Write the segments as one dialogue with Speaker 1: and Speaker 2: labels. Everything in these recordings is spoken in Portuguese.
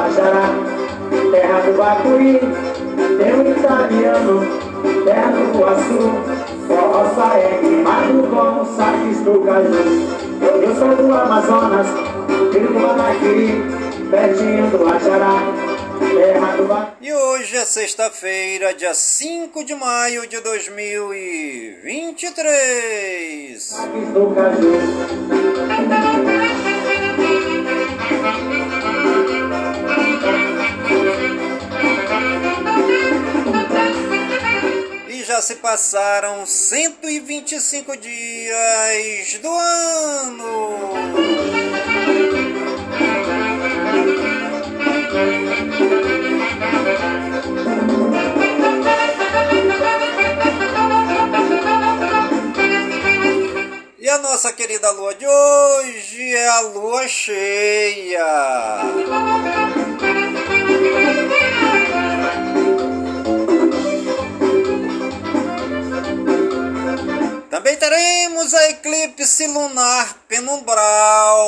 Speaker 1: Pertinho do Ajará, terra do Bacuri, tem um italiano, terra do Poaçu, forró saé, queimado como saques do caju. Eu, eu sou do Amazonas, filho do Manaquiri, pertinho do Ajará, terra do Bacuri.
Speaker 2: E hoje é sexta-feira, dia 5 de maio de 2023.
Speaker 1: Saques do caju.
Speaker 2: Se passaram 125 dias do ano. E a nossa querida lua de hoje é a lua cheia. Também teremos a eclipse lunar penumbral.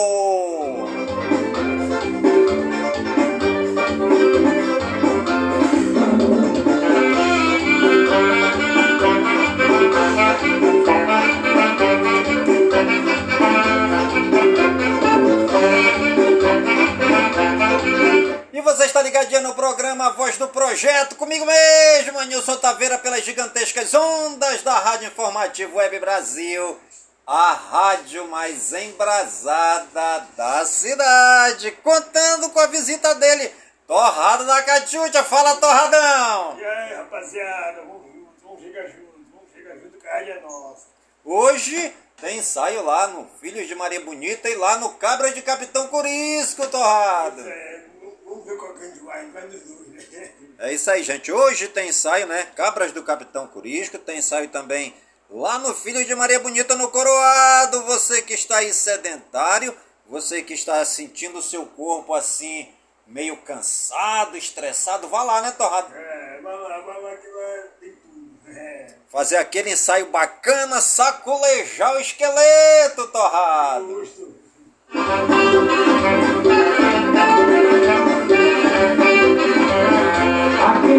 Speaker 2: Está ligadinho no programa Voz do Projeto, comigo mesmo, Nilson Taveira, pelas gigantescas ondas da Rádio Informativo Web Brasil, a rádio mais embrasada da cidade, contando com a visita dele, Torrado da Catiúcha, fala Torradão!
Speaker 3: E aí, rapaziada, vamos vamos chegar junto, vamos chegar junto, rádio é nossa.
Speaker 2: Hoje tem ensaio lá no Filhos de Maria Bonita e lá no Cabra de Capitão Curisco, Torrado!
Speaker 3: É, vamos- ver qual que a gente vai, vai nos dois, né?
Speaker 2: É isso aí, gente. Hoje tem ensaio, né? Cabras do Capitão Curisco. Tem ensaio também lá no Filho de Maria Bonita, no Coroado. Você que está aí sedentário, você que está sentindo o seu corpo assim, meio cansado, estressado, vá lá, né, Torrado?
Speaker 3: É, vai lá, vai lá que lá tem tudo. É,
Speaker 2: Fazer aquele ensaio bacana, sacolejar o esqueleto, Torrado.
Speaker 3: gosto.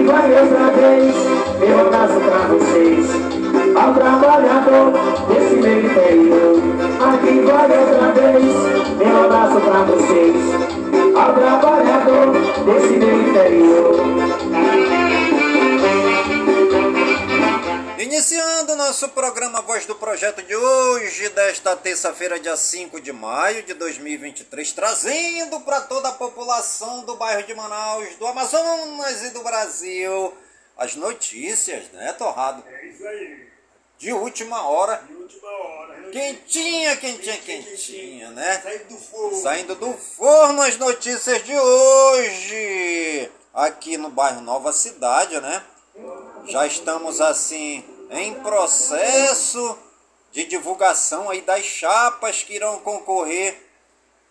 Speaker 1: Vai outra vez, meu abraço pra vocês. Ao trabalhador desse meu interior. Aqui vai outra vez, meu abraço pra vocês. Ao trabalhador desse meu interior.
Speaker 2: Iniciando o nosso programa Voz do Projeto de hoje, desta terça-feira, dia 5 de maio de 2023, trazendo para toda a população do bairro de Manaus, do Amazonas e do Brasil as notícias, né, Torrado?
Speaker 3: É isso aí,
Speaker 2: De última hora,
Speaker 3: de última hora. né?
Speaker 2: quentinha, quentinha, quentinha, né?
Speaker 3: Saindo do fogo.
Speaker 2: Saindo do forno as notícias de hoje, aqui no bairro Nova Cidade, né? Já estamos assim em processo de divulgação aí das chapas que irão concorrer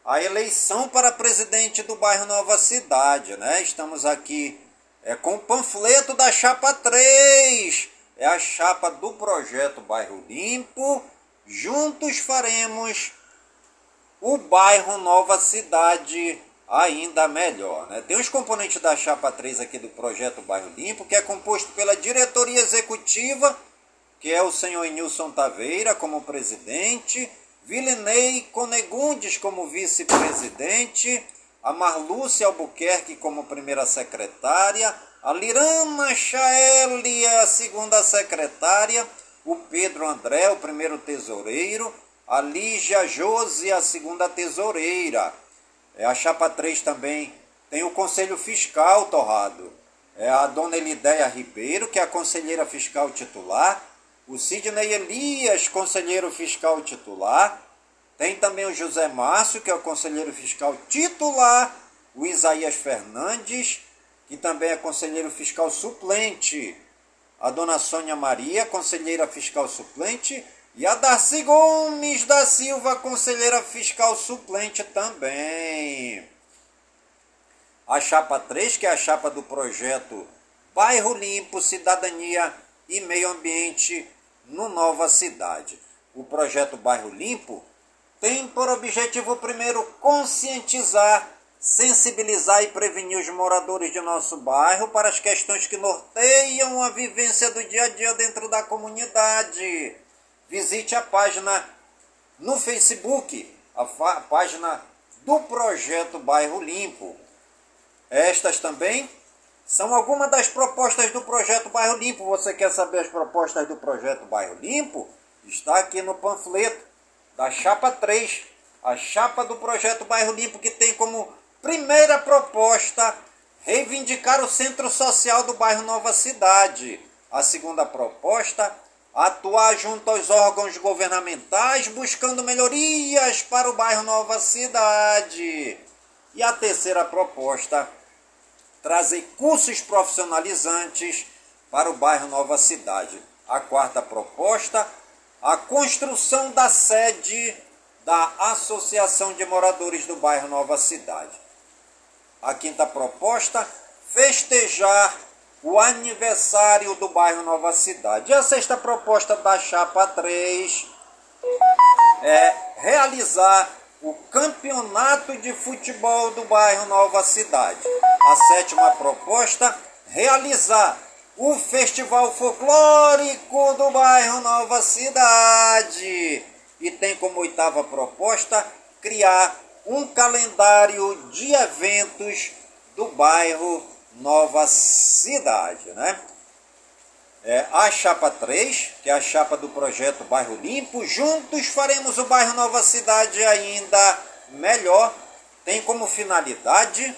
Speaker 2: à eleição para presidente do bairro Nova Cidade, né? Estamos aqui é, com o panfleto da chapa 3, é a chapa do projeto Bairro Limpo. Juntos faremos o bairro Nova Cidade ainda melhor. Né? Tem os componentes da chapa 3 aqui do projeto Bairro Limpo, que é composto pela diretoria executiva, que é o senhor Nilson Taveira como presidente, Vilinei Conegundes como vice-presidente, a Marlúcia Albuquerque como primeira secretária, a Lirana Chaelia, segunda secretária, o Pedro André, o primeiro tesoureiro, a Lígia Josi, a segunda tesoureira. É, a chapa 3 também tem o Conselho Fiscal Torrado. É a dona Elideia Ribeiro, que é a conselheira fiscal titular, o Sidney Elias, conselheiro fiscal titular, tem também o José Márcio, que é o conselheiro fiscal titular, o Isaías Fernandes, que também é conselheiro fiscal suplente, a dona Sônia Maria, conselheira fiscal suplente, e a Darcy Gomes da Silva, conselheira fiscal suplente também. A chapa 3, que é a chapa do projeto Bairro Limpo, Cidadania e Meio Ambiente no Nova Cidade. O projeto Bairro Limpo tem por objetivo primeiro conscientizar sensibilizar e prevenir os moradores de nosso bairro para as questões que norteiam a vivência do dia a dia dentro da comunidade. Visite a página no Facebook, a página do projeto Bairro Limpo. Estas também são algumas das propostas do projeto Bairro Limpo. Você quer saber as propostas do projeto Bairro Limpo? Está aqui no panfleto da chapa 3, a chapa do projeto Bairro Limpo, que tem como Primeira proposta, reivindicar o centro social do bairro Nova Cidade. A segunda proposta, atuar junto aos órgãos governamentais buscando melhorias para o bairro Nova Cidade. E a terceira proposta, trazer cursos profissionalizantes para o bairro Nova Cidade. A quarta proposta, a construção da sede da Associação de Moradores do Bairro Nova Cidade. A quinta proposta, festejar o aniversário do bairro Nova Cidade. E a sexta proposta da chapa 3 é realizar o campeonato de futebol do bairro Nova Cidade. A sétima proposta, realizar o festival folclórico do bairro Nova Cidade. E tem como oitava proposta criar um calendário de eventos do bairro Nova Cidade, né? É, a chapa 3, que é a chapa do projeto Bairro Limpo, juntos faremos o bairro Nova Cidade ainda melhor. Tem como finalidade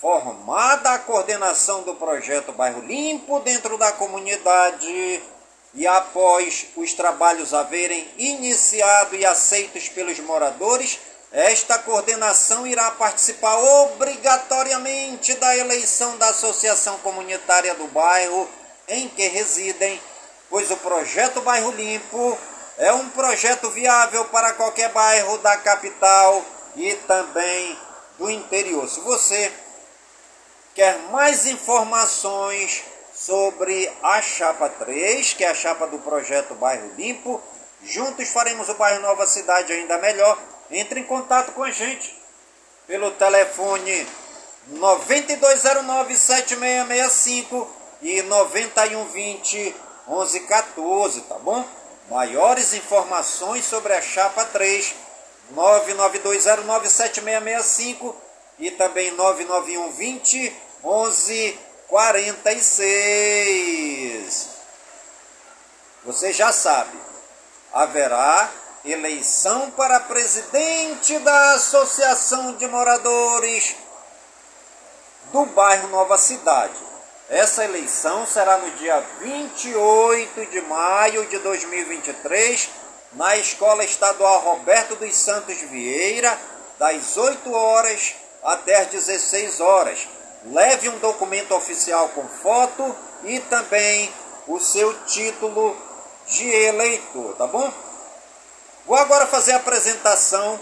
Speaker 2: formada a coordenação do projeto Bairro Limpo dentro da comunidade e após os trabalhos haverem iniciado e aceitos pelos moradores, esta coordenação irá participar obrigatoriamente da eleição da Associação Comunitária do Bairro em que residem, pois o projeto Bairro Limpo é um projeto viável para qualquer bairro da capital e também do interior. Se você quer mais informações sobre a chapa 3, que é a chapa do projeto Bairro Limpo, juntos faremos o bairro Nova Cidade ainda melhor entre em contato com a gente pelo telefone 9209-7665 e 9120 1114, tá bom? Maiores informações sobre a chapa 3 992097665 e também 99120 1146. Você já sabe, haverá eleição para presidente da Associação de Moradores do bairro Nova Cidade. Essa eleição será no dia 28 de maio de 2023, na Escola Estadual Roberto dos Santos Vieira, das 8 horas até as 16 horas. Leve um documento oficial com foto e também o seu título de eleitor, tá bom? Vou agora fazer a apresentação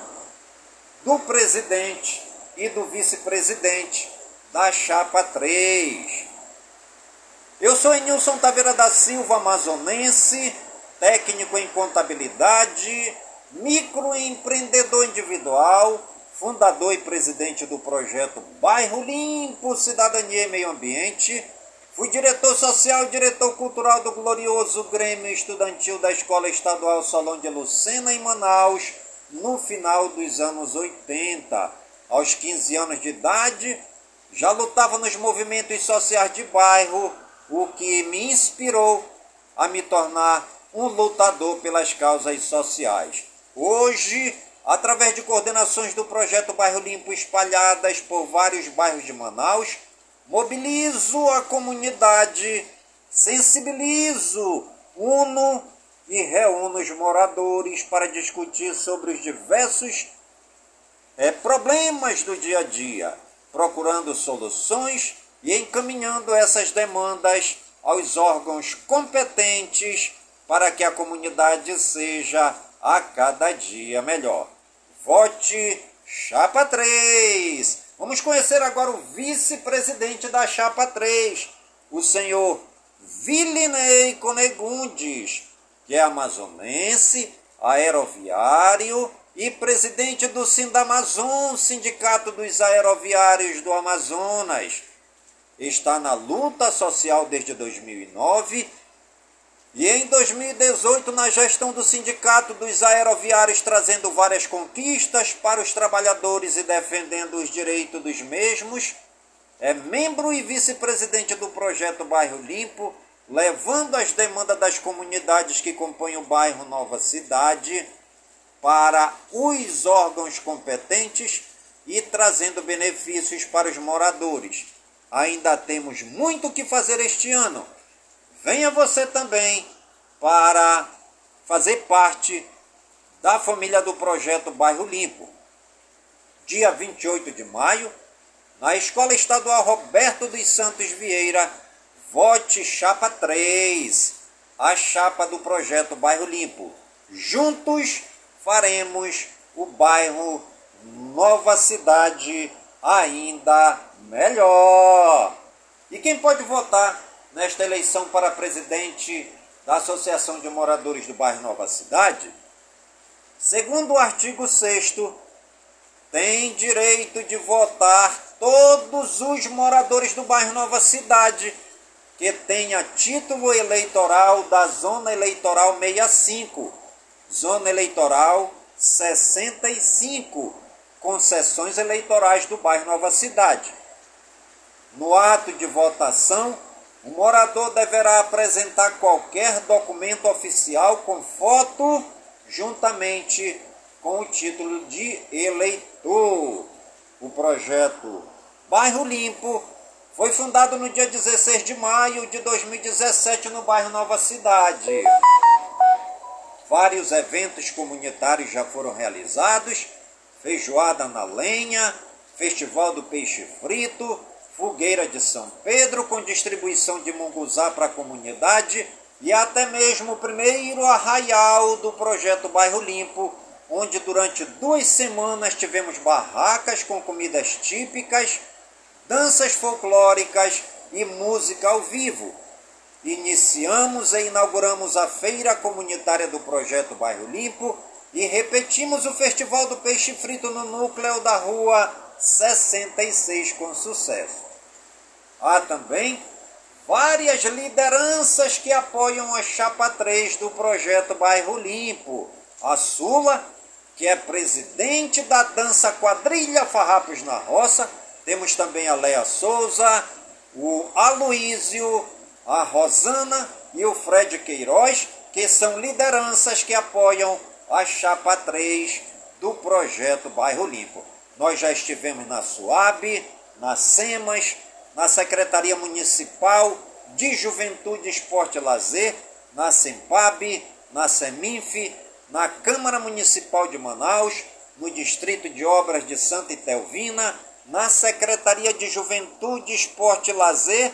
Speaker 2: do presidente e do vice-presidente da chapa 3. Eu sou Nilson Taveira da Silva, amazonense, técnico em contabilidade, microempreendedor individual, fundador e presidente do projeto Bairro Limpo, Cidadania e Meio Ambiente, Fui diretor social e diretor cultural do glorioso Grêmio Estudantil da Escola Estadual Solon de Lucena, em Manaus, no final dos anos 80. Aos 15 anos de idade, já lutava nos movimentos sociais de bairro, o que me inspirou a me tornar um lutador pelas causas sociais. Hoje, através de coordenações do projeto Bairro Limpo espalhadas por vários bairros de Manaus, mobilizo a comunidade, sensibilizo, uno e reúno os moradores para discutir sobre os diversos é, problemas do dia a dia, procurando soluções e encaminhando essas demandas aos órgãos competentes para que a comunidade seja a cada dia melhor. Vote Chapa 3. Vamos conhecer agora o vice-presidente da Chapa 3, o senhor Vilinei Conegundes, que é amazonense, aeroviário e presidente do Sindamazon, Sindicato dos Aeroviários do Amazonas. Está na luta social desde 2009 e em 2018 na gestão do Sindicato dos Aeroviários trazendo várias conquistas para os trabalhadores e defendendo os direitos dos mesmos. É membro e vice-presidente do projeto Bairro Limpo, levando as demandas das comunidades que compõem o bairro Nova Cidade para os órgãos competentes e trazendo benefícios para os moradores. Ainda temos muito o que fazer este ano. Venha você também para fazer parte da família do projeto Bairro Limpo. Dia 28 de maio, na Escola Estadual Roberto dos Santos Vieira, vote chapa 3, a chapa do projeto Bairro Limpo. Juntos faremos o bairro Nova Cidade ainda melhor. E quem pode votar nesta eleição para presidente da Associação de Moradores do Bairro Nova Cidade? Segundo o artigo 6 tem direito de votar todos os moradores do bairro Nova Cidade que tenha título eleitoral da Zona Eleitoral 65 Zona Eleitoral 65, concessões eleitorais do bairro Nova Cidade. No ato de votação, o morador deverá apresentar qualquer documento oficial com foto, juntamente com o título de eleitor. O projeto Bairro Limpo foi fundado no dia 16 de maio de 2017 no bairro Nova Cidade. Vários eventos comunitários já foram realizados: feijoada na lenha, Festival do Peixe Frito, Fogueira de São Pedro com distribuição de munguzá para a comunidade e até mesmo o primeiro arraial do projeto Bairro Limpo, onde durante duas semanas tivemos barracas com comidas típicas, danças folclóricas e música ao vivo iniciamos e inauguramos a feira comunitária do projeto Bairro Limpo e repetimos o Festival do Peixe Frito no núcleo da Rua 66 com sucesso. Há também várias lideranças que apoiam a chapa 3 do projeto Bairro Limpo. A Sula, que é presidente da dança quadrilha Farrapos na Roça, temos também a Leia Souza, o Aloísio, a Rosana e o Fred Queiroz, que são lideranças que apoiam a chapa 3 do projeto Bairro Limpo. Nós já estivemos na SUAB, na SEMAS, na Secretaria Municipal de Juventude, Esporte e Lazer, na SEMPAB, na SEMINF, na Câmara Municipal de Manaus, no Distrito de Obras de Santa Itelvina, na Secretaria de Juventude, Esporte e Lazer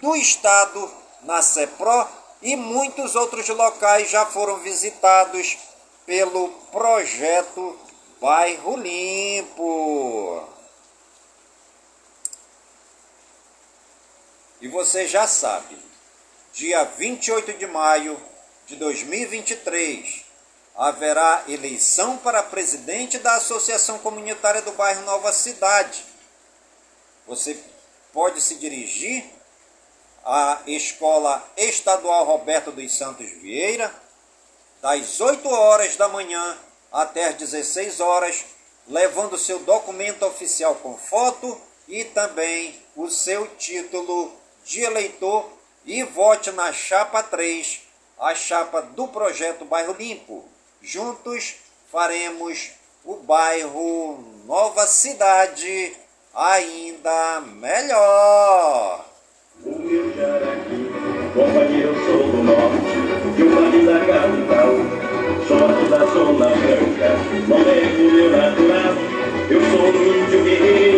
Speaker 2: do Estado na CEPRO e muitos outros locais já foram visitados pelo projeto Bairro Limpo. E você já sabe, dia 28 de maio de 2023, haverá eleição para presidente da Associação Comunitária do Bairro Nova Cidade. Você pode se dirigir a Escola Estadual Roberto dos Santos Vieira, das 8 horas da manhã até as 16 horas, levando seu documento oficial com foto e também o seu título de eleitor e vote na chapa 3, a chapa do projeto Bairro Limpo. Juntos faremos o bairro Nova Cidade ainda melhor.
Speaker 1: Companheiro, sou do norte, de uma linda capital, sou da zona branca, não é meu natural. Eu sou um índio guerreiro,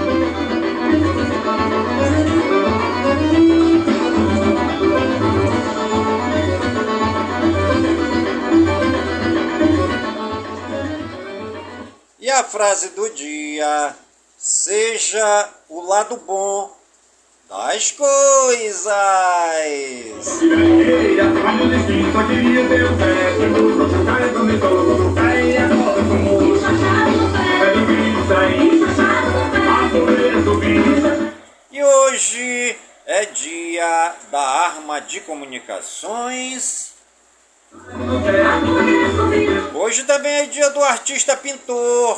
Speaker 2: E a frase do dia: seja o lado bom das coisas.
Speaker 1: E
Speaker 2: hoje é dia da arma de comunicações. Hoje também é dia do artista pintor.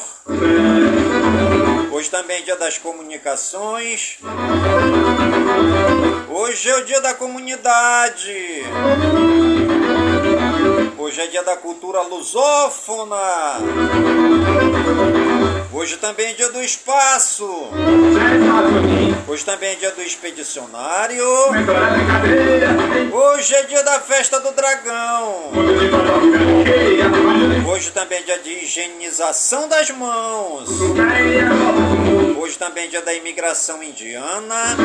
Speaker 2: Hoje também é dia das comunicações. Hoje é o dia da comunidade. Hoje é dia da cultura lusófona. Hoje também é dia do espaço. Hoje também é dia do expedicionário. Hoje é dia da festa do dragão. Hoje também é dia de higienização das mãos. Hoje também é dia da imigração indiana.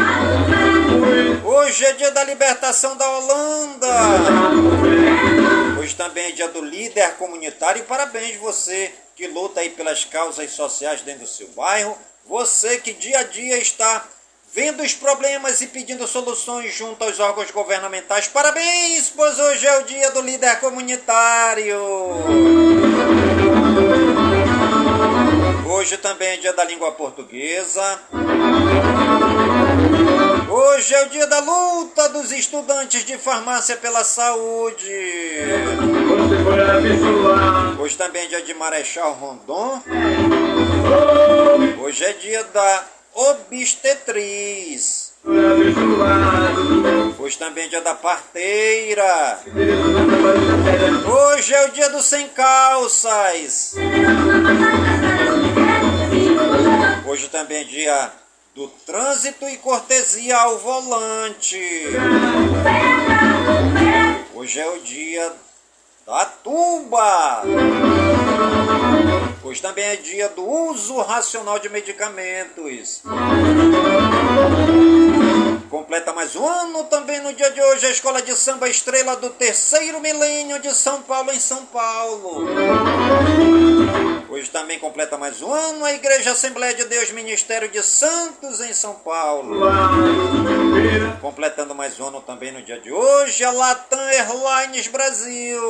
Speaker 2: Hoje é dia da libertação da Holanda. Hoje também é dia do líder comunitário. Parabéns você que luta aí pelas causas sociais dentro do seu bairro. Você que dia a dia está vendo os problemas e pedindo soluções junto aos órgãos governamentais. Parabéns, pois hoje é o dia do líder comunitário. Hoje também é dia da língua portuguesa. Hoje é o dia da luta dos estudantes de farmácia pela saúde. Hoje também é dia de Marechal Rondon. Hoje é dia da obstetriz. Hoje também é dia da parteira. Hoje é o dia do sem calças. Hoje também é dia do trânsito e cortesia ao volante. Hoje é o dia da tuba. Hoje também é dia do uso racional de medicamentos. Completa mais um ano também no dia de hoje a Escola de Samba Estrela do Terceiro Milênio de São Paulo, em São Paulo. Hoje também completa mais um ano a Igreja Assembleia de Deus Ministério de Santos, em São Paulo. Completando mais um ano também no dia de hoje a Latam Airlines Brasil.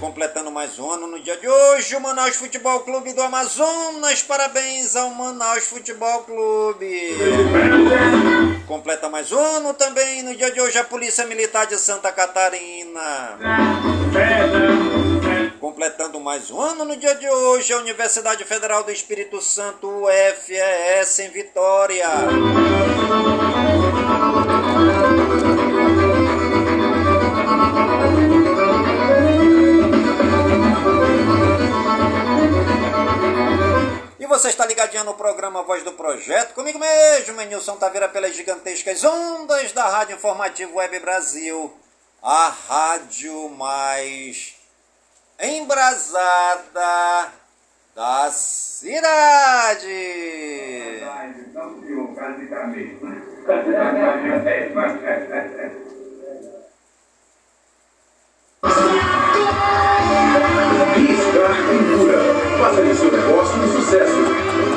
Speaker 2: Completando mais um ano no dia de hoje o Manaus Futebol Clube do Amazonas. Parabéns ao Manaus Futebol Clube. Completa mais um ano também no dia de hoje a Polícia Militar de Santa Catarina. Completando mais um ano no dia de hoje a Universidade Federal do Espírito Santo, UFES, em Vitória. E você está ligadinho no programa Voz do Projeto, comigo mesmo, Nilson Taveira, pelas gigantescas ondas da Rádio Informativo Web Brasil, a rádio mais embrasada da cidade.
Speaker 1: Não, senhor, cara
Speaker 4: Faça de seu negócio um sucesso.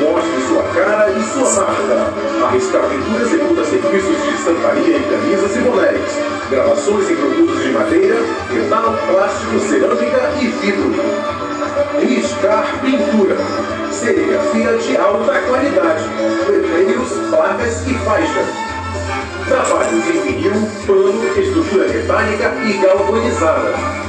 Speaker 4: Mostre sua cara e sua marca. A Pintura executa serviços de estamparia em camisas e bonés. Gravações em produtos de madeira, metal, plástico, cerâmica e vidro. Riscar Pintura. Serigrafia de alta qualidade. Letreiros, placas e faixas. Trabalhos em vinil, pano, estrutura metálica e galvanizada.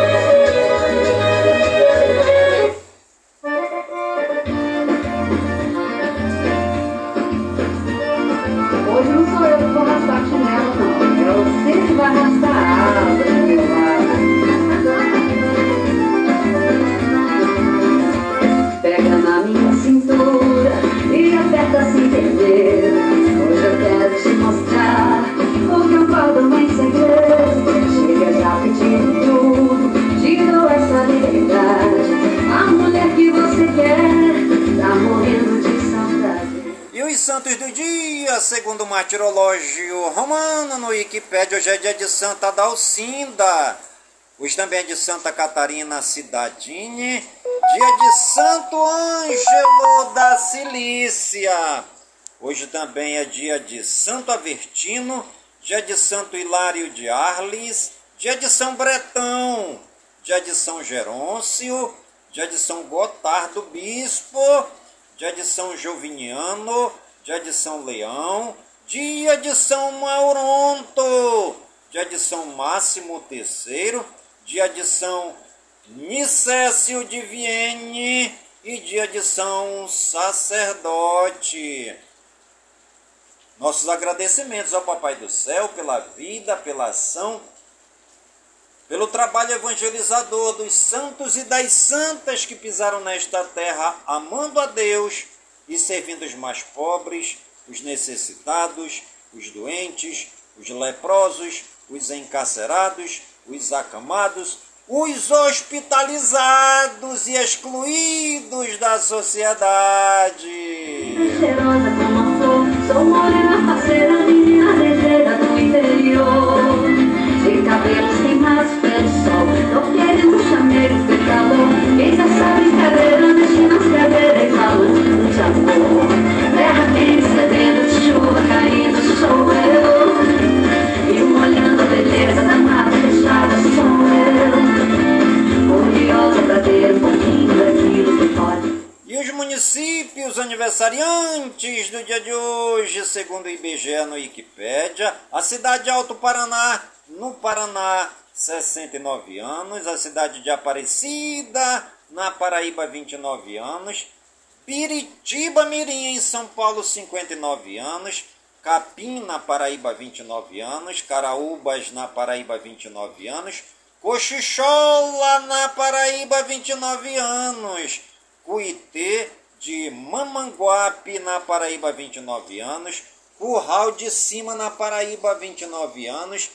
Speaker 2: Segundo o martirológio romano no Wikipédia, hoje é dia de Santa Dalcinda. Hoje também é de Santa Catarina Cidadine, dia de Santo Ângelo da Cilícia. Hoje também é dia de Santo Avertino, dia de Santo Hilário de Arles, dia de São Bretão, dia de São Gerôncio, dia de São Gotardo Bispo, dia de São Joviniano, dia de São Leão, dia de São Mauronto, dia de São Máximo III, dia de São Nicésio de Vienne e dia de São Sacerdote. Nossos agradecimentos ao Papai do Céu pela vida, pela ação, pelo trabalho evangelizador dos santos e das santas que pisaram nesta terra, amando a Deus e servindo os mais pobres, os necessitados, os doentes, os leprosos, os encarcerados, os acamados, os hospitalizados e excluídos da sociedade. Segundo o IBGE no Wikipédia, a cidade de Alto Paraná, no Paraná, 69 anos, a cidade de Aparecida, na Paraíba, 29 anos, Piritiba Mirim, em São Paulo, 59 anos, Capim, na Paraíba, 29 anos, Caraúbas, na Paraíba, 29 anos, Cochichola, na Paraíba, 29 anos, Cuitê, de Mamanguape, na Paraíba, 29 anos, Curral de Cima, na Paraíba, 29 anos,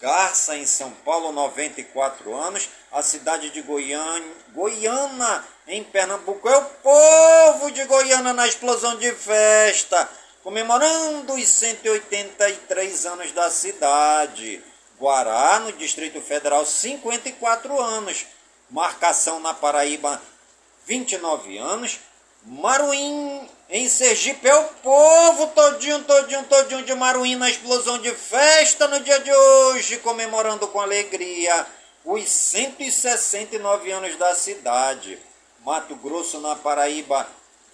Speaker 2: Garça, em São Paulo, 94 anos, a cidade de Goiânia, Goiânia, em Pernambuco, é o povo de Goiânia na explosão de festa, comemorando os 183 anos da cidade. Guará, no Distrito Federal, 54 anos. Marcação na Paraíba, 29 anos. Maruim, em Sergipe, é o povo todinho, todinho, todinho de Maruim na explosão de festa no dia de hoje, comemorando com alegria os 169 anos da cidade. Mato Grosso, na Paraíba,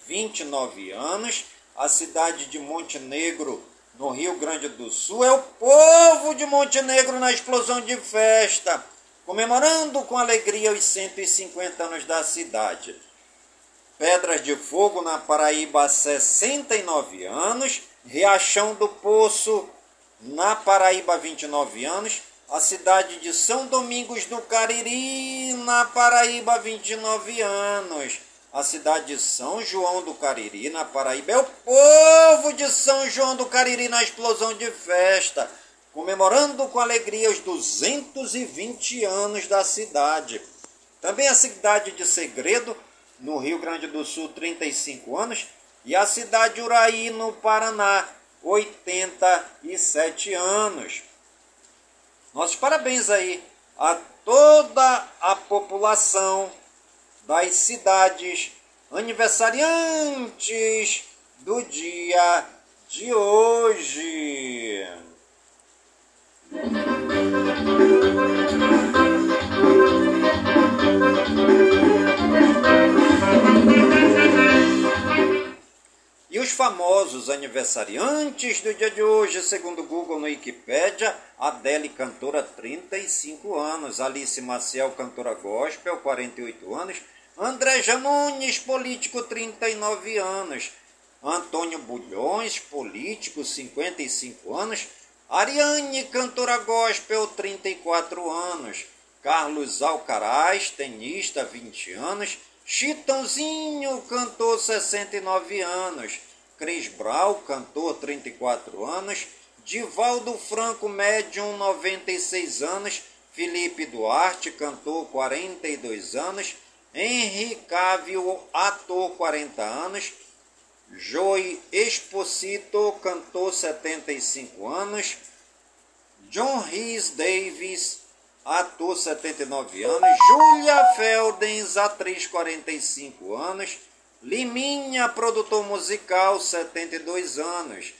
Speaker 2: 29 anos. A cidade de Montenegro, no Rio Grande do Sul, é o povo de Montenegro na explosão de festa, comemorando com alegria os 150 anos da cidade. Pedras de Fogo, na Paraíba, 69 anos. Riachão do Poço, na Paraíba, 29 anos. a cidade de São Domingos do Cariri, na Paraíba, 29 anos. A cidade de São João do Cariri, na Paraíba, é o povo de São João do Cariri na explosão de festa, comemorando com alegria os 220 anos da cidade. Também a cidade de Segredo, no Rio Grande do Sul, 35 anos, e a cidade de Uraí, no Paraná, 87 anos. Nossos parabéns aí a toda a população das cidades aniversariantes do dia de hoje. Os famosos aniversariantes do dia de hoje, segundo o Google no Wikipedia, Adele, cantora, 35 anos, Alice Maciel, cantora gospel, 48 anos, André Janones, político, 39 anos, Antônio Bulhões, político, 55 anos, Ariane, cantora gospel, 34 anos, Carlos Alcaraz, tenista, 20 anos, Chitãozinho, cantor 69 anos. Cris Brau, cantor 34 anos. Divaldo Franco, médium 96 anos. Felipe Duarte, cantor 42 anos. Henri Cávio, ator 40 anos. Joey Exposito, cantor 75 anos. John Rhys Davis, ator 79 anos, Júlia Feldens, atriz 45 anos, Liminha, produtor musical 72 anos,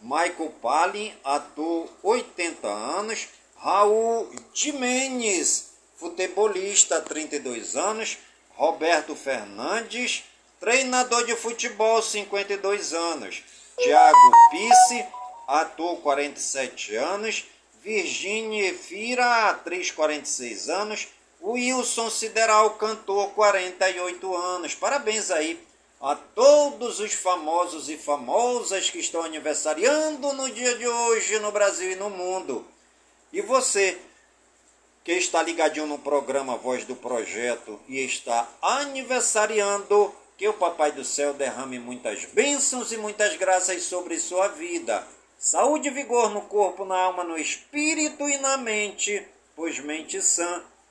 Speaker 2: Michael Palin, ator 80 anos, Raul Jimenez, futebolista 32 anos, Roberto Fernandes, treinador de futebol 52 anos, Tiago Pisse, ator 47 anos, Virginia Efira, atriz 46 anos. Wilson Sideral, cantor 48 anos. Parabéns aí a todos os famosos e famosas que estão aniversariando no dia de hoje no Brasil e no mundo. E você que está ligadinho no programa Voz do Projeto e está aniversariando, que o Papai do Céu derrame muitas bênçãos e muitas graças sobre sua vida. Saúde e vigor no corpo, na alma, no espírito e na mente, pois mente sã,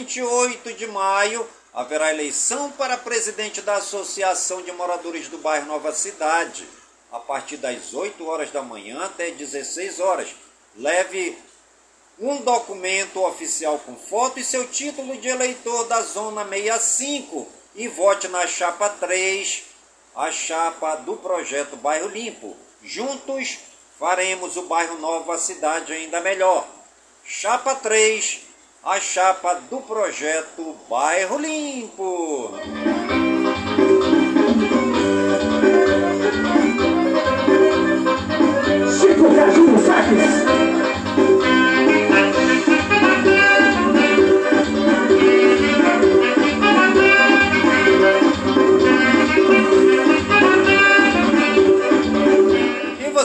Speaker 2: 28 de maio haverá eleição para presidente da Associação de Moradores do Bairro Nova Cidade a partir das 8 horas da manhã até 16 horas. Leve um documento oficial com foto e seu título de eleitor da Zona 65 e vote na chapa 3, a chapa do projeto Bairro Limpo. Juntos faremos o bairro Nova Cidade ainda melhor. Chapa 3, a chapa do projeto Bairro Limpo.
Speaker 1: Chico Caju Saques.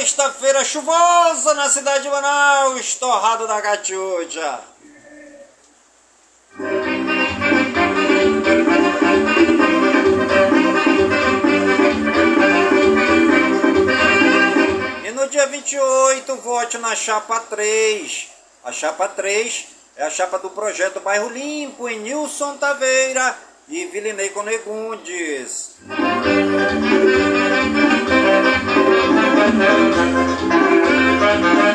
Speaker 2: Sexta-feira chuvosa na cidade de Manaus, torrado da Catiúdia. E no dia 28, vote na chapa 3. A chapa 3 é a chapa do projeto Bairro Limpo em Nilson Taveira e Vilinei Conegundes.
Speaker 1: Vamos.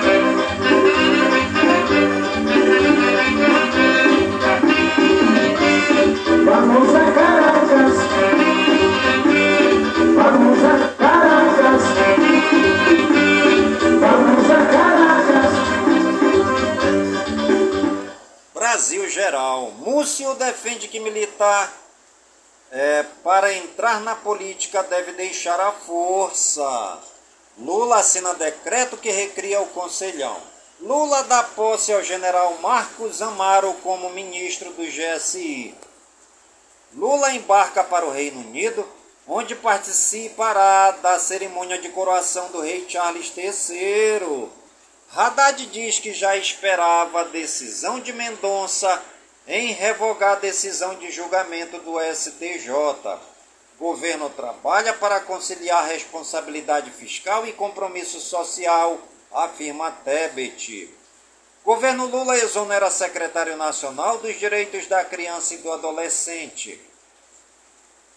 Speaker 1: Vamos. Vamos.
Speaker 2: Brasil geral. Múcio defende que militar é, para entrar na política deve deixar a força. Lula assina decreto que recria o Conselhão. Lula dá posse ao general Marcos Amaro como ministro do GSI. Lula embarca para o Reino Unido, onde participará da cerimônia de coroação do rei Charles III. Haddad diz que já esperava a decisão de Mendonça em revogar a decisão de julgamento do STJ. Governo trabalha para conciliar responsabilidade fiscal e compromisso social, afirma Tebet. Governo Lula exonera secretário nacional dos direitos da criança e do adolescente.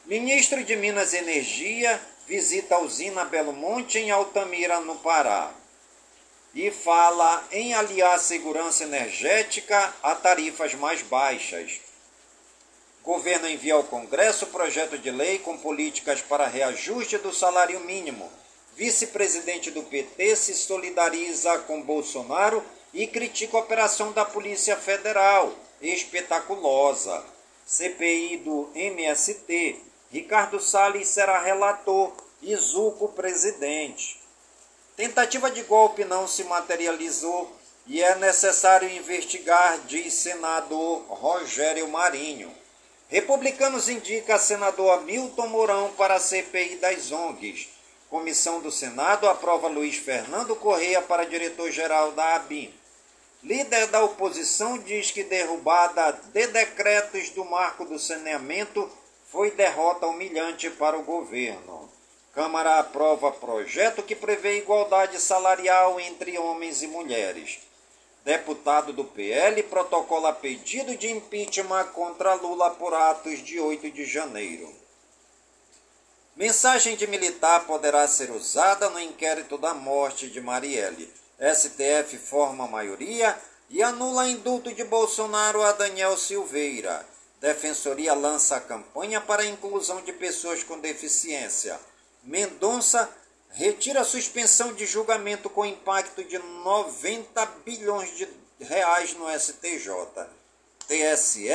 Speaker 2: Ministro de Minas e Energia visita a usina Belo Monte em Altamira, no Pará. E fala em aliar segurança energética a tarifas mais baixas. Governo envia ao Congresso projeto de lei com políticas para reajuste do salário mínimo. Vice-presidente do PT se solidariza com Bolsonaro e critica a operação da Polícia Federal, espetaculosa. CPI do MST. Ricardo Salles será relator e Zuco presidente. Tentativa de golpe não se materializou e é necessário investigar, diz senador Rogério Marinho. Republicanos indica senador Hamilton Mourão para a CPI das ONGs. Comissão do Senado aprova Luiz Fernando Correia para diretor-geral da ABIN. Líder da oposição diz que derrubada de decretos do marco do saneamento foi derrota humilhante para o governo. Câmara aprova projeto que prevê igualdade salarial entre homens e mulheres. Deputado do PL protocola pedido de impeachment contra Lula por atos de 8 de janeiro. Mensagem de militar poderá ser usada no inquérito da morte de Marielle. STF forma maioria e anula indulto de Bolsonaro a Daniel Silveira. Defensoria lança campanha para a inclusão de pessoas com deficiência. Mendonça retira a suspensão de julgamento com impacto de 90 bilhões de reais no STJ. TSE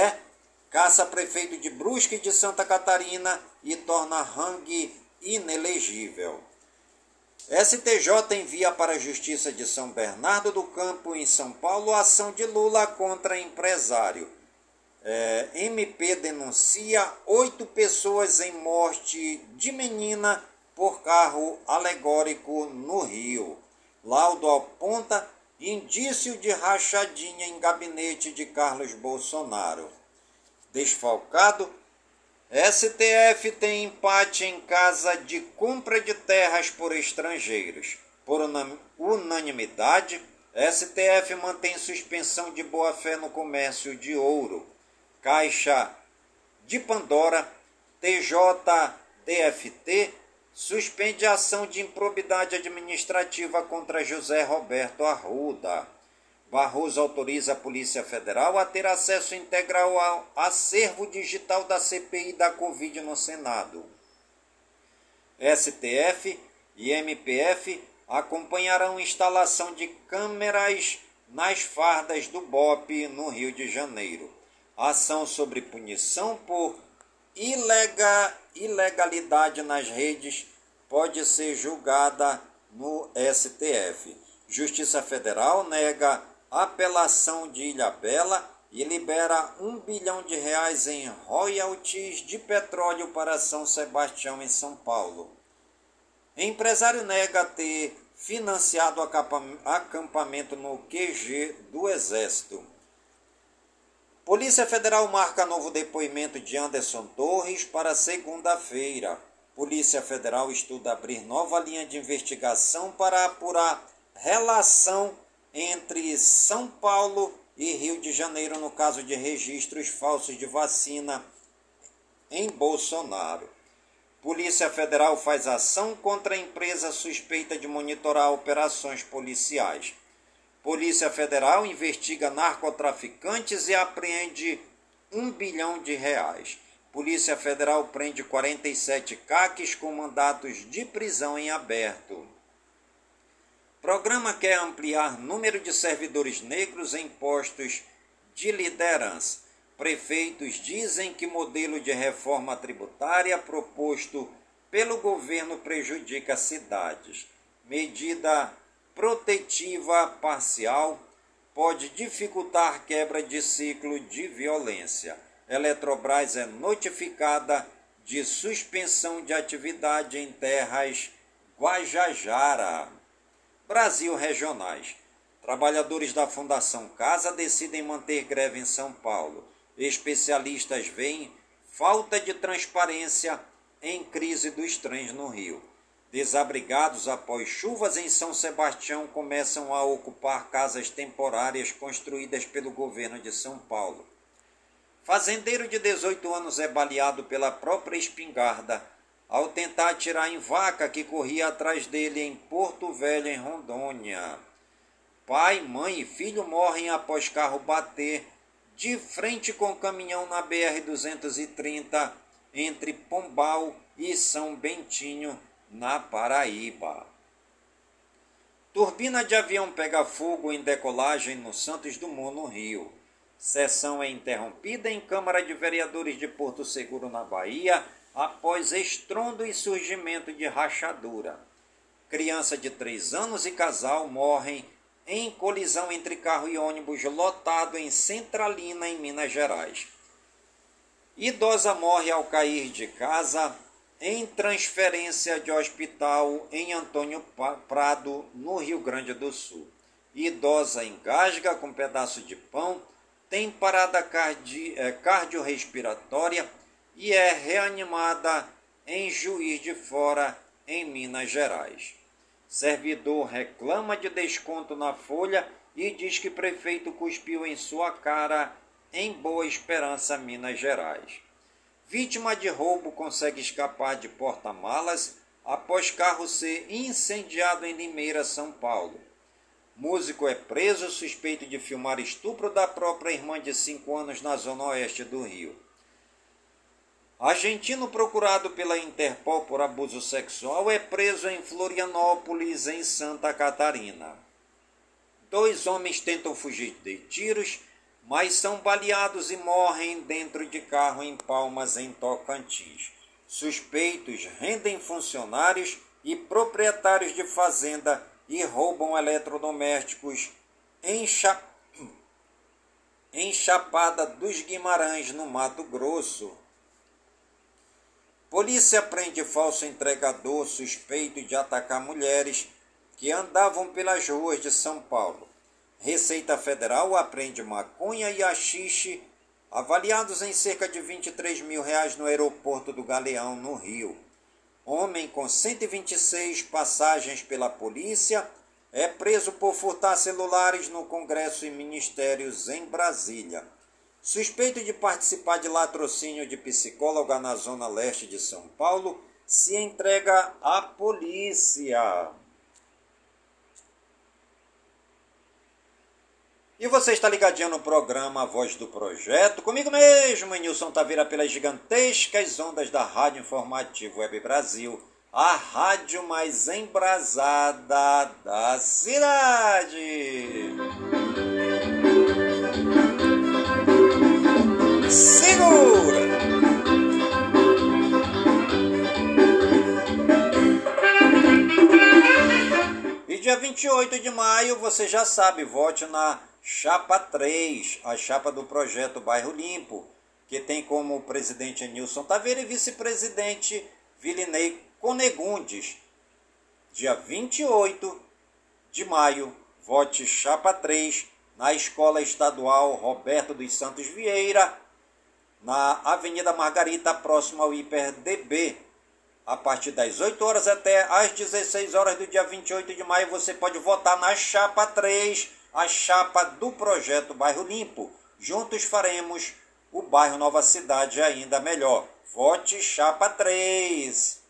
Speaker 2: caça prefeito de Brusque de Santa Catarina e torna Hang inelegível. STJ envia para a Justiça de São Bernardo do Campo, em São Paulo, a ação de Lula contra empresário. É, MP denuncia oito pessoas em morte de menina por carro alegórico no Rio. Laudo aponta indício de rachadinha em gabinete de Carlos Bolsonaro. Desfalcado, STF tem empate em casa de compra de terras por estrangeiros. Por unanimidade, STF mantém suspensão de boa-fé no comércio de ouro. Caixa de Pandora, TJDFT, suspende a ação de improbidade administrativa contra José Roberto Arruda. Barroso autoriza a Polícia Federal a ter acesso integral ao acervo digital da CPI da Covid no Senado. STF e MPF acompanharão instalação de câmeras nas fardas do BOP no Rio de Janeiro. Ação sobre punição por ilega, ilegalidade nas redes pode ser julgada no STF. Justiça Federal nega apelação de Ilhabela e libera um bilhão de reais em royalties de petróleo para São Sebastião, em São Paulo. Empresário nega ter financiado acampamento no QG do Exército. Polícia Federal marca novo depoimento de Anderson Torres para segunda-feira. Polícia Federal estuda abrir nova linha de investigação para apurar relação entre São Paulo e Rio de Janeiro no caso de registros falsos de vacina em Bolsonaro. Polícia Federal faz ação contra a empresa suspeita de monitorar operações policiais. Polícia Federal investiga narcotraficantes e apreende um bilhão de reais. Polícia Federal prende 47 caques com mandatos de prisão em aberto. Programa quer ampliar número de servidores negros em postos de liderança. Prefeitos dizem que modelo de reforma tributária proposto pelo governo prejudica cidades. Medida protetiva parcial pode dificultar quebra de ciclo de violência. Eletrobras é notificada de suspensão de atividade em terras Guajajara. Brasil Regionais. Trabalhadores da Fundação Casa decidem manter greve em São Paulo. Especialistas veem falta de transparência em crise dos trens no Rio. Desabrigados após chuvas em São Sebastião começam a ocupar casas temporárias construídas pelo governo de São Paulo. Fazendeiro de 18 anos é baleado pela própria espingarda ao tentar atirar em vaca que corria atrás dele em Porto Velho, em Rondônia. Pai, mãe e filho morrem após carro bater de frente com caminhão na BR-230 entre Pombal e São Bentinho, na Paraíba. Turbina de avião pega fogo em decolagem no Santos Dumont, no Rio. Sessão é interrompida em Câmara de Vereadores de Porto Seguro, na Bahia, após estrondo e surgimento de rachadura. Criança de 3 anos e casal morrem em colisão entre carro e ônibus lotado em Centralina, em Minas Gerais. Idosa morre ao cair de casa em transferência de hospital em Antônio Prado, no Rio Grande do Sul. Idosa engasga com pedaço de pão, tem parada cardi eh, cardiorrespiratória e é reanimada em Juiz de Fora, em Minas Gerais. Servidor reclama de desconto na folha e diz que prefeito cuspiu em sua cara em Boa Esperança, Minas Gerais. Vítima de roubo consegue escapar de porta-malas após carro ser incendiado em Limeira, São Paulo. Músico é preso suspeito de filmar estupro da própria irmã de 5 anos na zona oeste do Rio. Argentino procurado pela Interpol por abuso sexual é preso em Florianópolis, em Santa Catarina. Dois homens tentam fugir de tiros mas são baleados e morrem dentro de carro em Palmas, em Tocantins. Suspeitos rendem funcionários e proprietários de fazenda e roubam eletrodomésticos em, Cha... em Chapada dos Guimarães, no Mato Grosso. Polícia prende falso entregador suspeito de atacar mulheres que andavam pelas ruas de São Paulo. Receita Federal apreende maconha e axixe avaliados em cerca de 23 mil reais no aeroporto do Galeão, no Rio. Homem com 126 passagens pela polícia é preso por furtar celulares no Congresso e ministérios em Brasília. Suspeito de participar de latrocínio de psicóloga na zona leste de São Paulo, se entrega à polícia. E você está ligadinho no programa Voz do Projeto, comigo mesmo, Nilson Taveira, pelas gigantescas ondas da Rádio Informativo Web Brasil, a rádio mais embrasada da cidade. Segura! E dia 28 de maio, você já sabe, vote na Chapa 3, a chapa do projeto Bairro Limpo, que tem como presidente Nilson Taveira e vice-presidente Vilinei Conegundes. Dia 28 de maio, vote Chapa 3 na Escola Estadual Roberto dos Santos Vieira, na Avenida Margarita, próximo ao IperDB. A partir das 8 horas até às 16 horas do dia 28 de maio, você pode votar na Chapa 3, a chapa do projeto Bairro Limpo. Juntos faremos o bairro Nova Cidade ainda melhor. Vote Chapa 3.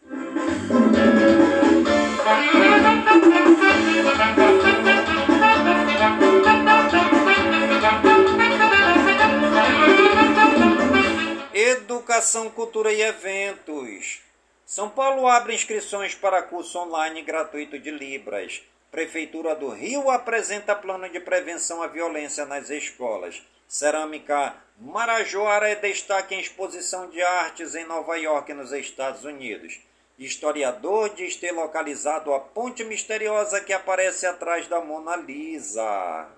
Speaker 2: Educação, Cultura e Eventos. São Paulo abre inscrições para curso online gratuito de Libras. Prefeitura do Rio apresenta plano de prevenção à violência nas escolas. Cerâmica Marajoara é destaque em exposição de artes em Nova York, nos Estados Unidos. Historiador diz ter localizado a ponte misteriosa que aparece atrás da Mona Lisa.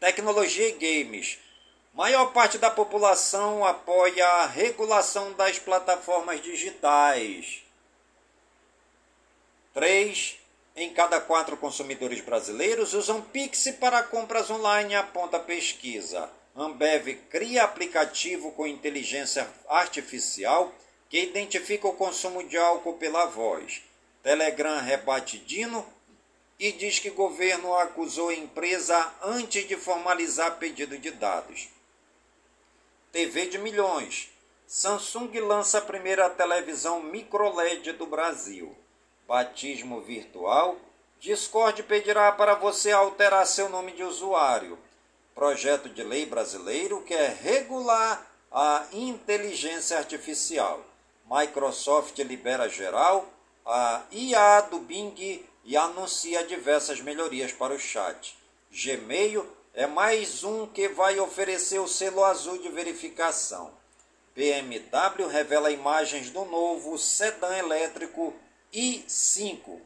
Speaker 2: Tecnologia e games. Maior parte da população apoia a regulação das plataformas digitais. 3 em cada quatro consumidores brasileiros usam Pix para compras online, aponta pesquisa. Ambev cria aplicativo com inteligência artificial que identifica o consumo de álcool pela voz. Telegram rebate Dino e diz que governo acusou a empresa antes de formalizar pedido de dados. TV de milhões. Samsung lança a primeira televisão microLED do Brasil. Batismo virtual. Discord pedirá para você alterar seu nome de usuário. Projeto de lei brasileiro quer regular a inteligência artificial. Microsoft libera geral a IA do Bing e anuncia diversas melhorias para o chat. Gmail é mais um que vai oferecer o selo azul de verificação. BMW revela imagens do novo sedã elétrico i5.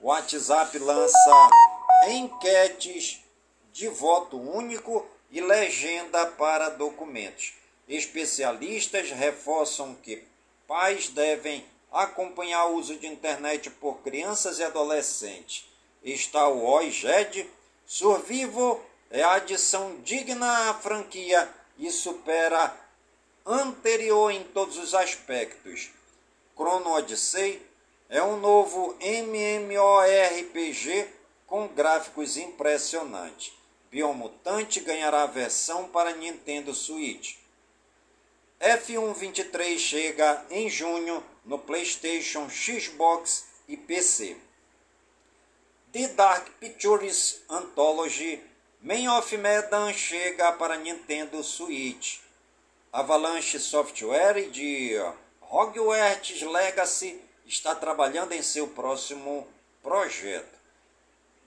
Speaker 2: WhatsApp lança enquetes de voto único e legenda para documentos. Especialistas reforçam que pais devem acompanhar o uso de internet por crianças e adolescentes. Está o OIGED, Survival é a adição digna à franquia e supera anterior em todos os aspectos. Chrono Odyssey é um novo MMORPG com gráficos impressionantes. Biomutante ganhará versão para Nintendo Switch. F123 chega em junho no PlayStation, Xbox e PC. The Dark Pictures Anthology Man of Medan chega para Nintendo Switch. Avalanche Software de Hogwarts Legacy está trabalhando em seu próximo projeto.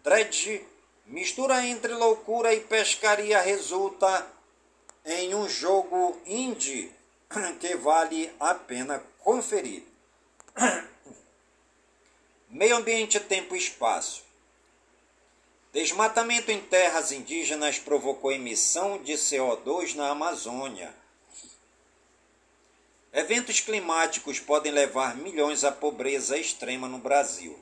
Speaker 2: Dredge, mistura entre loucura e pescaria resulta em um jogo indie que vale a pena conferir. Meio ambiente, tempo e espaço. Desmatamento em terras indígenas provocou emissão de CO2 na Amazônia. Eventos climáticos podem levar milhões à pobreza extrema no Brasil.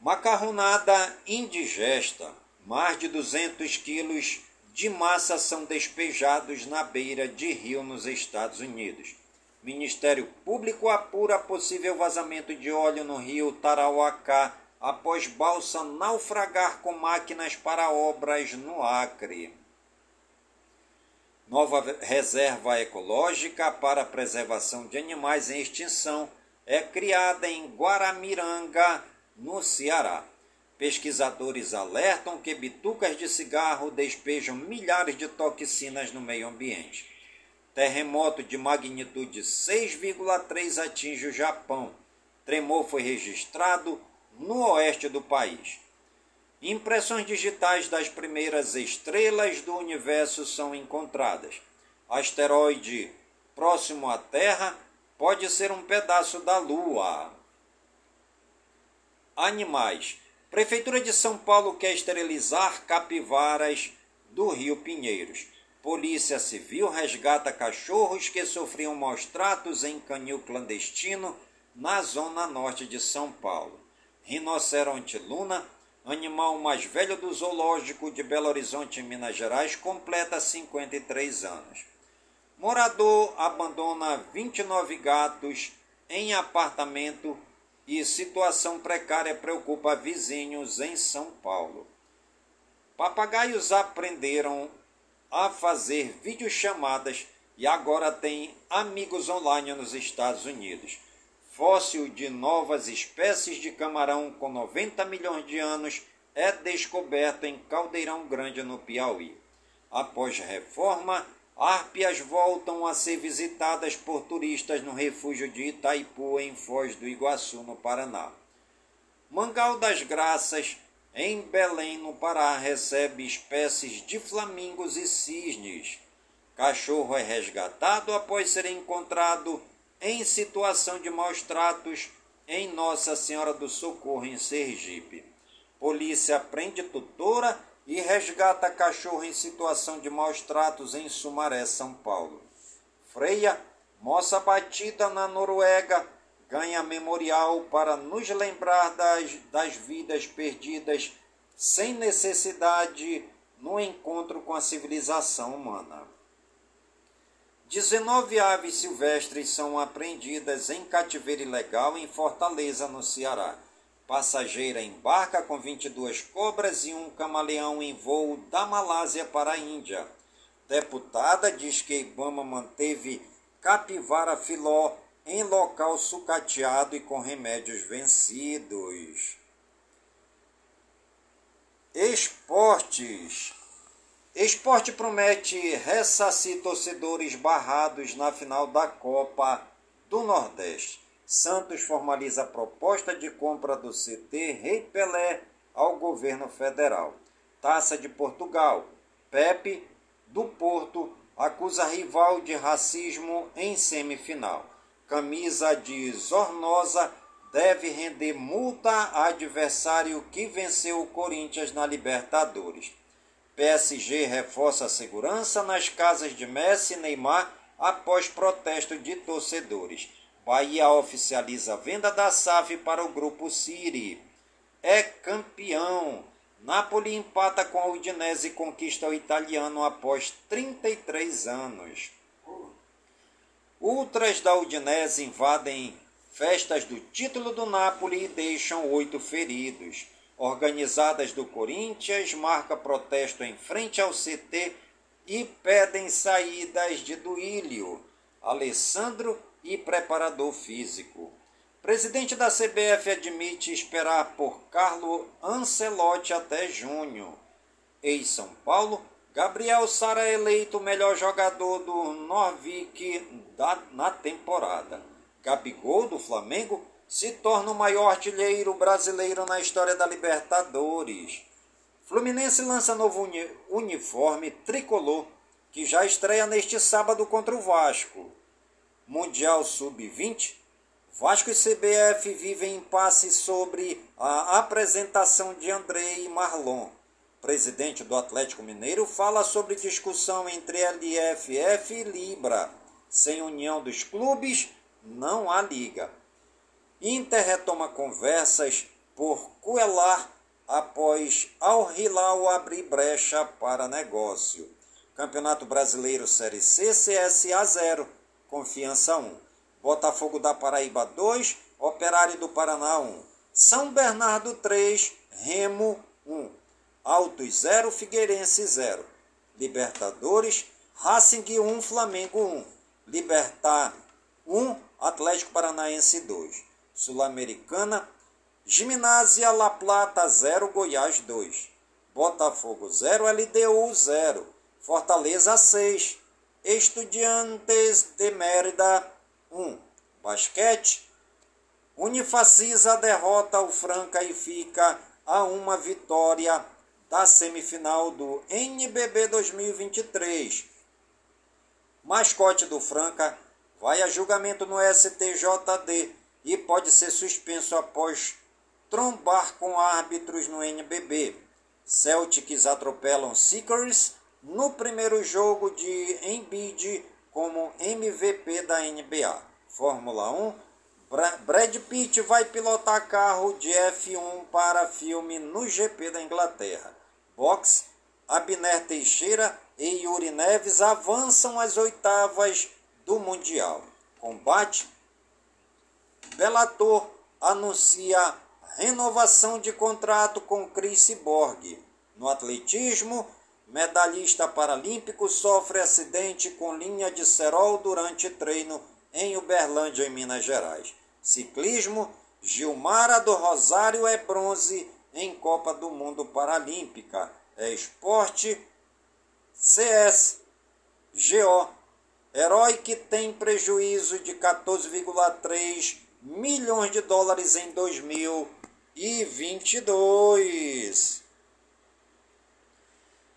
Speaker 2: Macarronada indigesta. Mais de 200 quilos de massa são despejados na beira de rio nos Estados Unidos. Ministério Público apura possível vazamento de óleo no rio Tarauacá após balsa naufragar com máquinas para obras no Acre. Nova reserva ecológica para a preservação de animais em extinção é criada em Guaramiranga, no Ceará. Pesquisadores alertam que bitucas de cigarro despejam milhares de toxinas no meio ambiente. Terremoto de magnitude 6,3 atinge o Japão. Tremor foi registrado no oeste do país. Impressões digitais das primeiras estrelas do universo são encontradas. Asteroide próximo à Terra pode ser um pedaço da Lua. Animais. Prefeitura de São Paulo quer esterilizar capivaras do Rio Pinheiros. Polícia Civil resgata cachorros que sofriam maus tratos em canil clandestino na zona norte de São Paulo. rinoceronte luna, animal mais velho do zoológico de Belo Horizonte, Minas Gerais, completa 53 anos. Morador abandona 29 gatos em apartamento e situação precária preocupa vizinhos em São Paulo. Papagaios aprenderam a fazer videochamadas e agora têm amigos online nos Estados Unidos. Fóssil de novas espécies de camarão com 90 milhões de anos é descoberto em Caldeirão Grande, no Piauí. Após reforma, árpias voltam a ser visitadas por turistas no refúgio de Itaipu, em Foz do Iguaçu, no Paraná. Mangal das Graças, em Belém, no Pará, recebe espécies de flamingos e cisnes. Cachorro é resgatado após ser encontrado em situação de maus tratos em Nossa Senhora do Socorro, em Sergipe. Polícia prende tutora e resgata cachorro em situação de maus tratos em Sumaré, São Paulo. Freia, moça batida na Noruega, ganha memorial para nos lembrar das, das vidas perdidas sem necessidade no encontro com a civilização humana. 19 aves silvestres são apreendidas em cativeiro ilegal em Fortaleza, no Ceará. Passageira embarca com 22 cobras e um camaleão em voo da Malásia para a Índia. Deputada diz que Ibama manteve capivara filó em local sucateado e com remédios vencidos. Esportes. Esporte promete ressarcir torcedores barrados na final da Copa do Nordeste. Santos formaliza a proposta de compra do CT Rei Pelé ao governo federal. Taça de Portugal. Pepe, do Porto, acusa rival de racismo em semifinal. Camisa de Zornosa deve render multa a adversário que venceu o Corinthians na Libertadores. PSG reforça a segurança nas casas de Messi e Neymar após protesto de torcedores. Bahia oficializa a venda da SAF para o grupo Siri. É campeão. Napoli empata com a Udinese e conquista o italiano após 33 anos. Ultras da Udinese invadem festas do título do Napoli e deixam oito feridos. Organizadas do Corinthians marca protesto em frente ao CT e pedem saídas de Duílio. Alessandro e preparador físico. Presidente da CBF admite esperar por Carlo Ancelotti até junho. Em São Paulo, Gabriel Sara é eleito melhor jogador do Norvik na temporada. Gabigol, do Flamengo, se torna o maior artilheiro brasileiro na história da Libertadores. Fluminense lança novo uniforme tricolor, que já estreia neste sábado contra o Vasco. Mundial Sub-20, Vasco e CBF vivem impasse sobre a apresentação de André e Marlon. Presidente do Atlético Mineiro fala sobre discussão entre LFF e Libra. Sem união dos clubes, não há liga. Inter retoma conversas por Coelar após Al Hilal abrir brecha para negócio. Campeonato Brasileiro Série C, CSA 0. Confiança 1. Botafogo da Paraíba 2, Operário do Paraná 1. São Bernardo 3, Remo 1. Altos 0, Figueirense 0. Libertadores, Racing 1, Flamengo 1. Libertar 1, Atlético Paranaense 2. Sul-Americana, Gimnásia La Plata 0, Goiás 2. Botafogo 0, LDU 0. Fortaleza 6. Estudiantes de Mérida 1. Basquete. Unifacisa derrota o Franca e fica a uma vitória da semifinal do NBB 2023. Mascote do Franca vai a julgamento no STJD e pode ser suspenso após trombar com árbitros no NBB. Celtics atropelam Seekers no primeiro jogo de Embiid como MVP da NBA. Fórmula 1, Bra- Brad Pitt vai pilotar carro de F1 para filme no GP da Inglaterra. Box, Abner Teixeira e Yuri Neves avançam às oitavas do Mundial. Combate, Bellator anuncia renovação de contrato com Chris Borg. No atletismo, medalhista paralímpico sofre acidente com linha de cerol durante treino em Uberlândia, em Minas Gerais. Ciclismo, Gilmara do Rosário é bronze em Copa do Mundo Paralímpica. É esporte, CSGO. Herói que tem prejuízo de 14,3 milhões de dólares em 2022.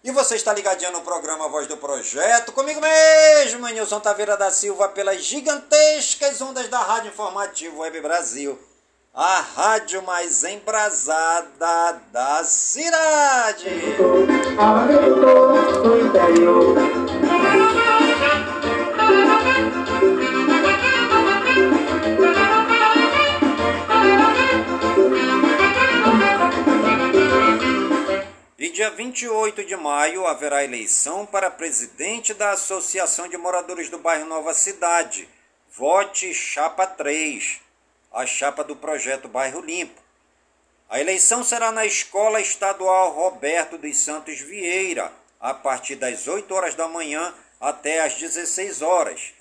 Speaker 2: E você está ligadinho no programa Voz do Projeto, comigo mesmo, Nilson Taveira da Silva, pelas gigantescas ondas da Rádio Informativo Web Brasil, a rádio mais embrasada da cidade. Dia 28 de maio haverá eleição para presidente da Associação de Moradores do Bairro Nova Cidade. Vote Chapa 3, a chapa do projeto Bairro Limpo. A eleição será na Escola Estadual Roberto dos Santos Vieira, a partir das 8 horas da manhã até às 16 horas.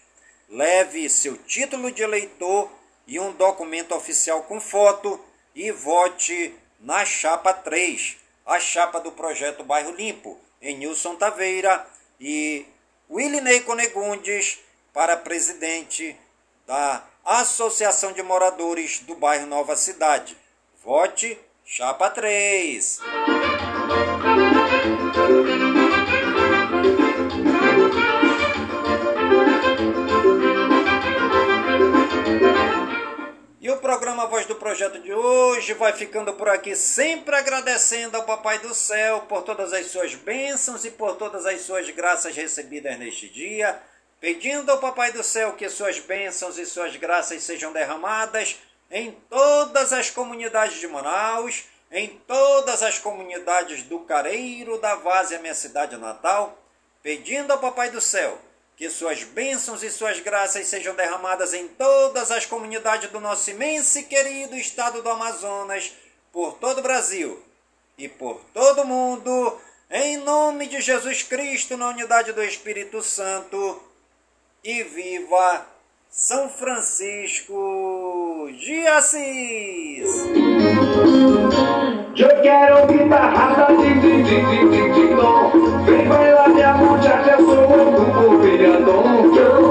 Speaker 2: Leve seu título de eleitor e um documento oficial com foto e vote na chapa 3, a chapa do projeto Bairro Limpo, em Nilson Taveira e Willinei Conegundes para presidente da Associação de Moradores do Bairro Nova Cidade. Vote chapa 3. Programa Voz do Projeto de hoje vai ficando por aqui, sempre agradecendo ao Papai do Céu por todas as suas bênçãos e por todas as suas graças recebidas neste dia, pedindo ao Papai do Céu que suas bênçãos e suas graças sejam derramadas em todas as comunidades de Manaus, em todas as comunidades do Careiro, da Várzea, minha cidade natal, pedindo ao Papai do Céu que suas bênçãos e suas graças sejam derramadas em todas as comunidades do nosso imenso e querido estado do Amazonas, por todo o Brasil e por todo o mundo, em nome de Jesus Cristo, na unidade do Espírito Santo. E viva São Francisco de Assis!
Speaker 1: Eu quero guitarrada de, de, de, de, de, de, de, bom. que eu